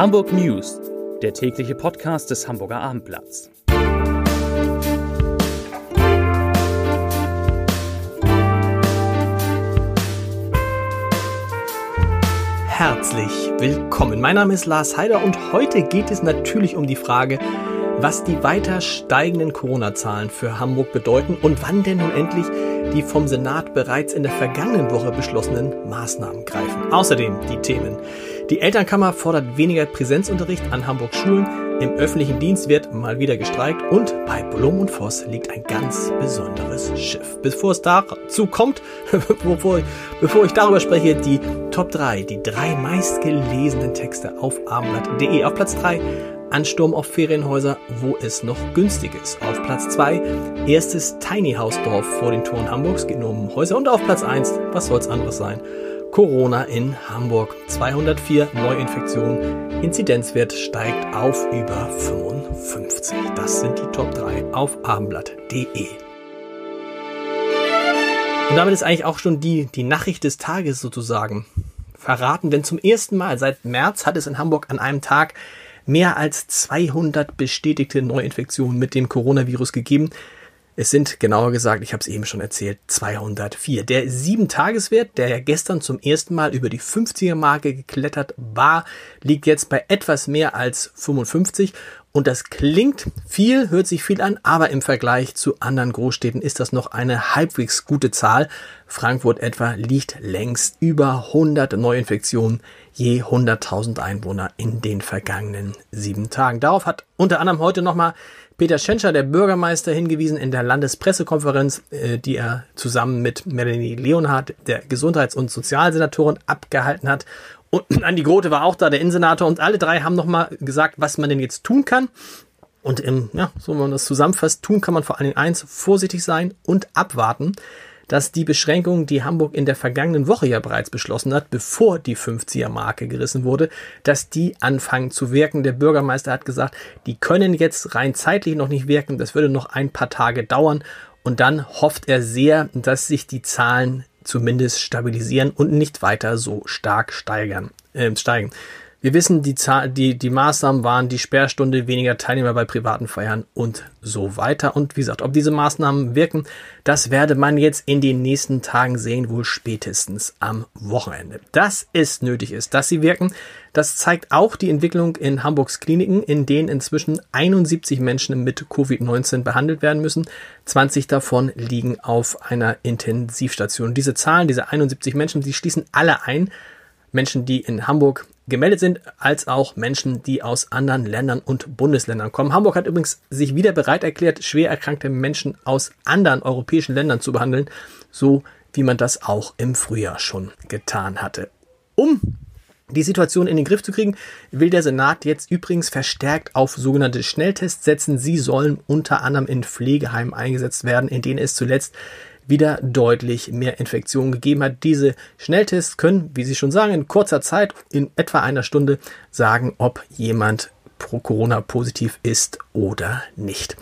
Hamburg News, der tägliche Podcast des Hamburger Abendblatts. Herzlich willkommen. Mein Name ist Lars Heider und heute geht es natürlich um die Frage, was die weiter steigenden Corona-Zahlen für Hamburg bedeuten und wann denn nun endlich die vom Senat bereits in der vergangenen Woche beschlossenen Maßnahmen greifen. Außerdem die Themen. Die Elternkammer fordert weniger Präsenzunterricht an Hamburgs Schulen, im öffentlichen Dienst wird mal wieder gestreikt und bei Blum und Voss liegt ein ganz besonderes Schiff. Bevor es dazu kommt, bevor, ich, bevor ich darüber spreche, die Top 3, die drei meistgelesenen Texte auf abendblatt.de. Auf Platz 3 Ansturm auf Ferienhäuser, wo es noch günstig ist. Auf Platz 2 erstes Tiny House Dorf vor den Toren Hamburgs, geht nur um Häuser. Und auf Platz 1, was soll's anderes sein? Corona in Hamburg. 204 Neuinfektionen. Inzidenzwert steigt auf über 55. Das sind die Top 3 auf abendblatt.de. Und damit ist eigentlich auch schon die, die Nachricht des Tages sozusagen verraten, denn zum ersten Mal seit März hat es in Hamburg an einem Tag mehr als 200 bestätigte Neuinfektionen mit dem Coronavirus gegeben. Es sind genauer gesagt, ich habe es eben schon erzählt, 204. Der 7-Tageswert, der ja gestern zum ersten Mal über die 50er-Marke geklettert war, liegt jetzt bei etwas mehr als 55 und das klingt viel, hört sich viel an, aber im Vergleich zu anderen Großstädten ist das noch eine halbwegs gute Zahl. Frankfurt etwa liegt längst über 100 Neuinfektionen je 100.000 Einwohner in den vergangenen sieben Tagen. Darauf hat unter anderem heute nochmal Peter Schenscher, der Bürgermeister, hingewiesen in der Landespressekonferenz, äh, die er zusammen mit Melanie Leonhardt, der Gesundheits- und Sozialsenatorin, abgehalten hat. Und Andi Grote war auch da, der Innensenator, und alle drei haben nochmal gesagt, was man denn jetzt tun kann. Und im, ja, so wenn man das zusammenfasst, tun kann man vor allen Dingen eins, vorsichtig sein und abwarten, dass die Beschränkungen, die Hamburg in der vergangenen Woche ja bereits beschlossen hat, bevor die 50er-Marke gerissen wurde, dass die anfangen zu wirken. Der Bürgermeister hat gesagt, die können jetzt rein zeitlich noch nicht wirken, das würde noch ein paar Tage dauern. Und dann hofft er sehr, dass sich die Zahlen zumindest stabilisieren und nicht weiter so stark steigern, äh, steigen. Wir wissen, die, Zahl, die, die Maßnahmen waren die Sperrstunde, weniger Teilnehmer bei privaten Feiern und so weiter. Und wie gesagt, ob diese Maßnahmen wirken, das werde man jetzt in den nächsten Tagen sehen, wohl spätestens am Wochenende. Dass es nötig ist, dass sie wirken, das zeigt auch die Entwicklung in Hamburgs Kliniken, in denen inzwischen 71 Menschen mit Covid-19 behandelt werden müssen. 20 davon liegen auf einer Intensivstation. Diese Zahlen, diese 71 Menschen, die schließen alle ein. Menschen, die in Hamburg gemeldet sind, als auch Menschen, die aus anderen Ländern und Bundesländern kommen. Hamburg hat übrigens sich wieder bereit erklärt, schwer erkrankte Menschen aus anderen europäischen Ländern zu behandeln, so wie man das auch im Frühjahr schon getan hatte. Um die Situation in den Griff zu kriegen, will der Senat jetzt übrigens verstärkt auf sogenannte Schnelltests setzen. Sie sollen unter anderem in Pflegeheimen eingesetzt werden, in denen es zuletzt wieder deutlich mehr Infektionen gegeben hat. Diese Schnelltests können, wie Sie schon sagen, in kurzer Zeit, in etwa einer Stunde, sagen, ob jemand pro Corona positiv ist oder nicht.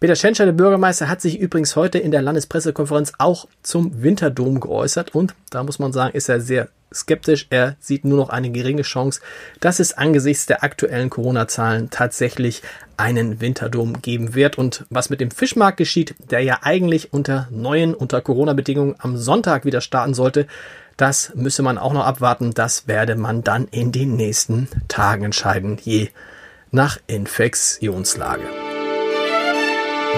Peter Schenscher, der Bürgermeister, hat sich übrigens heute in der Landespressekonferenz auch zum Winterdom geäußert und da muss man sagen, ist er sehr skeptisch. Er sieht nur noch eine geringe Chance, dass es angesichts der aktuellen Corona-Zahlen tatsächlich einen Winterdom geben wird. Und was mit dem Fischmarkt geschieht, der ja eigentlich unter neuen, unter Corona-Bedingungen am Sonntag wieder starten sollte, das müsse man auch noch abwarten. Das werde man dann in den nächsten Tagen entscheiden, je nach Infektionslage.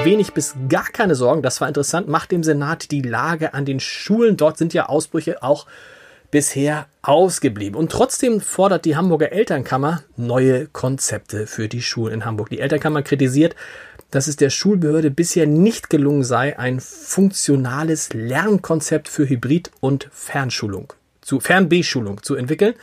Wenig bis gar keine Sorgen, das war interessant, macht dem Senat die Lage an den Schulen. Dort sind ja Ausbrüche auch bisher ausgeblieben. Und trotzdem fordert die Hamburger Elternkammer neue Konzepte für die Schulen in Hamburg. Die Elternkammer kritisiert, dass es der Schulbehörde bisher nicht gelungen sei, ein funktionales Lernkonzept für Hybrid- und Fernschulung, zu Fern-B-Schulung zu entwickeln.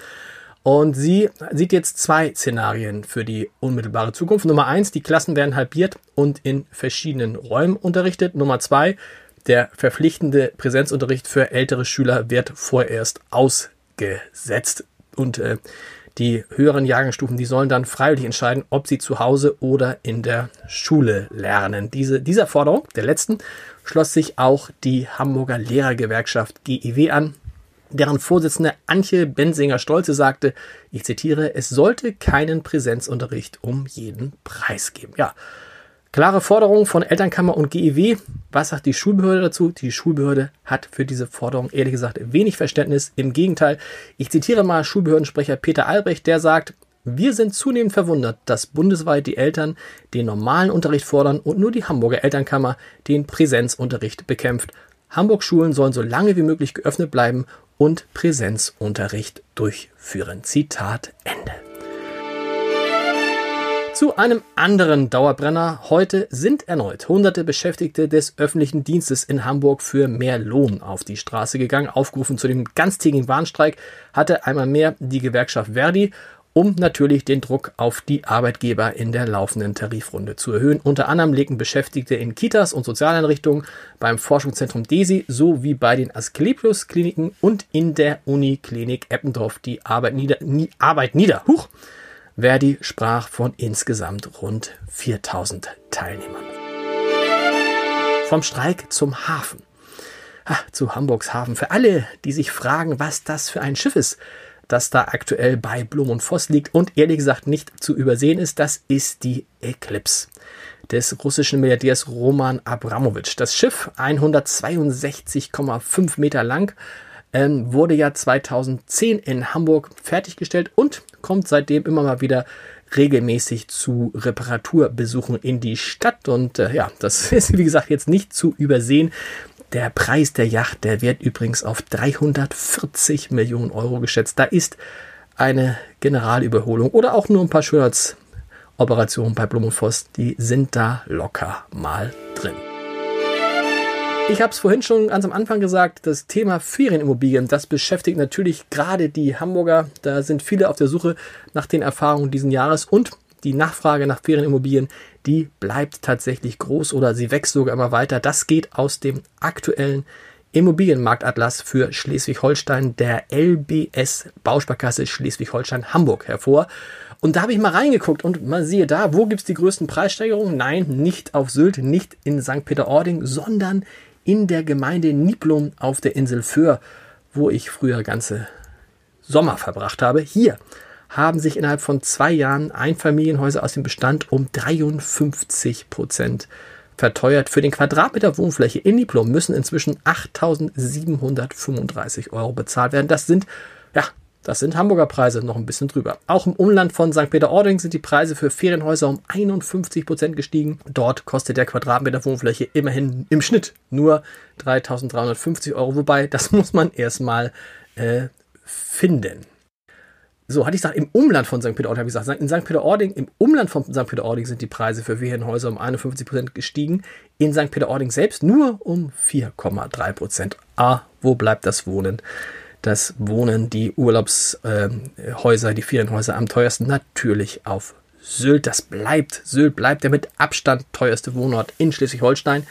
Und sie sieht jetzt zwei Szenarien für die unmittelbare Zukunft. Nummer eins, die Klassen werden halbiert und in verschiedenen Räumen unterrichtet. Nummer zwei, der verpflichtende Präsenzunterricht für ältere Schüler wird vorerst ausgesetzt. Und äh, die höheren Jahrgangsstufen, die sollen dann freiwillig entscheiden, ob sie zu Hause oder in der Schule lernen. Diese, dieser Forderung, der letzten, schloss sich auch die Hamburger Lehrergewerkschaft GIW an. Deren Vorsitzende Antje Bensinger-Stolze sagte, ich zitiere, es sollte keinen Präsenzunterricht um jeden Preis geben. Ja, klare Forderung von Elternkammer und GEW. Was sagt die Schulbehörde dazu? Die Schulbehörde hat für diese Forderung ehrlich gesagt wenig Verständnis. Im Gegenteil, ich zitiere mal Schulbehördensprecher Peter Albrecht, der sagt, wir sind zunehmend verwundert, dass bundesweit die Eltern den normalen Unterricht fordern und nur die Hamburger Elternkammer den Präsenzunterricht bekämpft. Hamburg-Schulen sollen so lange wie möglich geöffnet bleiben und Präsenzunterricht durchführen. Zitat Ende. Zu einem anderen Dauerbrenner. Heute sind erneut hunderte Beschäftigte des öffentlichen Dienstes in Hamburg für mehr Lohn auf die Straße gegangen. Aufgerufen zu dem ganztägigen Warnstreik hatte einmal mehr die Gewerkschaft Verdi um natürlich den Druck auf die Arbeitgeber in der laufenden Tarifrunde zu erhöhen. Unter anderem legten Beschäftigte in Kitas und Sozialeinrichtungen, beim Forschungszentrum DESI sowie bei den Asklepios-Kliniken und in der Uniklinik Eppendorf die Arbeit nieder. Nie, Arbeit nieder. Huch! Verdi sprach von insgesamt rund 4000 Teilnehmern. Vom Streik zum Hafen. Ah, zu Hamburgs Hafen. Für alle, die sich fragen, was das für ein Schiff ist, das da aktuell bei Blum und Voss liegt und ehrlich gesagt nicht zu übersehen ist, das ist die Eclipse des russischen Milliardärs Roman Abramowitsch. Das Schiff, 162,5 Meter lang, ähm, wurde ja 2010 in Hamburg fertiggestellt und kommt seitdem immer mal wieder regelmäßig zu Reparaturbesuchen in die Stadt. Und äh, ja, das ist wie gesagt jetzt nicht zu übersehen. Der Preis der Yacht, der wird übrigens auf 340 Millionen Euro geschätzt. Da ist eine Generalüberholung oder auch nur ein paar Schönheitsoperationen bei Blumenfoss, die sind da locker mal drin. Ich habe es vorhin schon ganz am Anfang gesagt, das Thema Ferienimmobilien, das beschäftigt natürlich gerade die Hamburger. Da sind viele auf der Suche nach den Erfahrungen diesen Jahres und die Nachfrage nach Ferienimmobilien, die bleibt tatsächlich groß oder sie wächst sogar immer weiter. Das geht aus dem aktuellen Immobilienmarktatlas für Schleswig-Holstein der LBS Bausparkasse Schleswig-Holstein Hamburg hervor. Und da habe ich mal reingeguckt und man siehe da, wo gibt es die größten Preissteigerungen? Nein, nicht auf Sylt, nicht in St. Peter-Ording, sondern in der Gemeinde Niblum auf der Insel Föhr, wo ich früher ganze Sommer verbracht habe. Hier haben sich innerhalb von zwei Jahren Einfamilienhäuser aus dem Bestand um 53 Prozent verteuert. Für den Quadratmeter Wohnfläche in Diplom müssen inzwischen 8.735 Euro bezahlt werden. Das sind, ja, das sind Hamburger Preise, noch ein bisschen drüber. Auch im Umland von St. Peter-Ording sind die Preise für Ferienhäuser um 51 Prozent gestiegen. Dort kostet der Quadratmeter Wohnfläche immerhin im Schnitt nur 3.350 Euro, wobei das muss man erstmal äh, finden. So, hatte ich gesagt, im Umland von St. Peter-Ording, habe ich gesagt, in St. Peter-Ording, im Umland von St. Peter-Ording sind die Preise für Ferienhäuser um 51 Prozent gestiegen. In St. Peter-Ording selbst nur um 4,3 Prozent. Ah, wo bleibt das Wohnen? Das Wohnen, die Urlaubshäuser, die Ferienhäuser am teuersten natürlich auf Sylt. Das bleibt, Sylt bleibt der mit Abstand teuerste Wohnort in Schleswig-Holstein.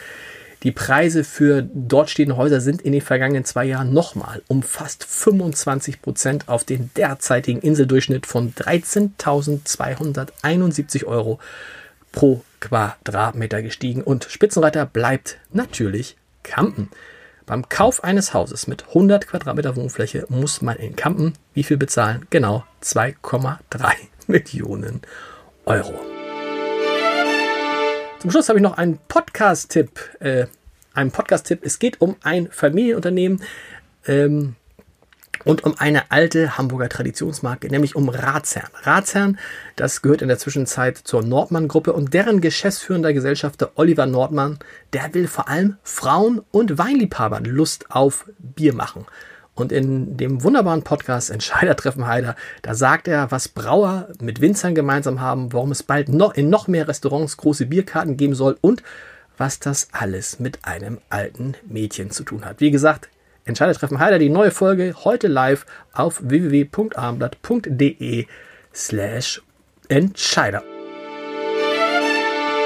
Die Preise für dort stehende Häuser sind in den vergangenen zwei Jahren nochmal um fast 25 Prozent auf den derzeitigen Inseldurchschnitt von 13.271 Euro pro Quadratmeter gestiegen. Und Spitzenreiter bleibt natürlich Kampen. Beim Kauf eines Hauses mit 100 Quadratmeter Wohnfläche muss man in Kampen wie viel bezahlen? Genau 2,3 Millionen Euro. Zum Schluss habe ich noch einen Podcast-Tipp. Äh, einen Podcast-Tipp. Es geht um ein Familienunternehmen ähm, und um eine alte Hamburger Traditionsmarke, nämlich um Ratsherrn. Ratsherrn, das gehört in der Zwischenzeit zur Nordmann-Gruppe und deren geschäftsführender Gesellschafter Oliver Nordmann, der will vor allem Frauen und Weinliebhabern Lust auf Bier machen. Und in dem wunderbaren Podcast Entscheider treffen Heider, da sagt er, was Brauer mit Winzern gemeinsam haben, warum es bald noch in noch mehr Restaurants große Bierkarten geben soll und was das alles mit einem alten Mädchen zu tun hat. Wie gesagt, Entscheider treffen Heider, die neue Folge heute live auf www.abendblatt.de slash Entscheider.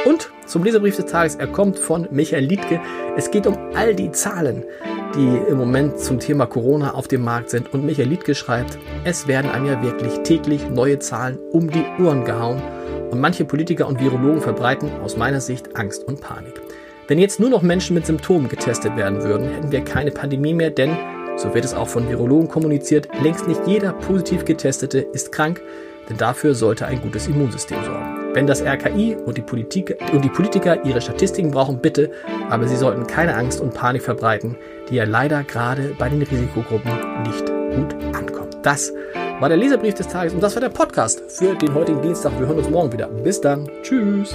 Und zum Leserbrief des Tages, er kommt von Michael Liedke. Es geht um all die Zahlen, die im Moment zum Thema Corona auf dem Markt sind. Und Michael Liedke schreibt, es werden einem ja wirklich täglich neue Zahlen um die Ohren gehauen. Und manche Politiker und Virologen verbreiten aus meiner Sicht Angst und Panik. Wenn jetzt nur noch Menschen mit Symptomen getestet werden würden, hätten wir keine Pandemie mehr, denn so wird es auch von Virologen kommuniziert, längst nicht jeder positiv getestete ist krank, denn dafür sollte ein gutes Immunsystem sorgen. Wenn das RKI und die, Politik und die Politiker ihre Statistiken brauchen, bitte, aber sie sollten keine Angst und Panik verbreiten, die ja leider gerade bei den Risikogruppen nicht gut ankommt. Das war der Leserbrief des Tages und das war der Podcast für den heutigen Dienstag. Wir hören uns morgen wieder. Bis dann. Tschüss.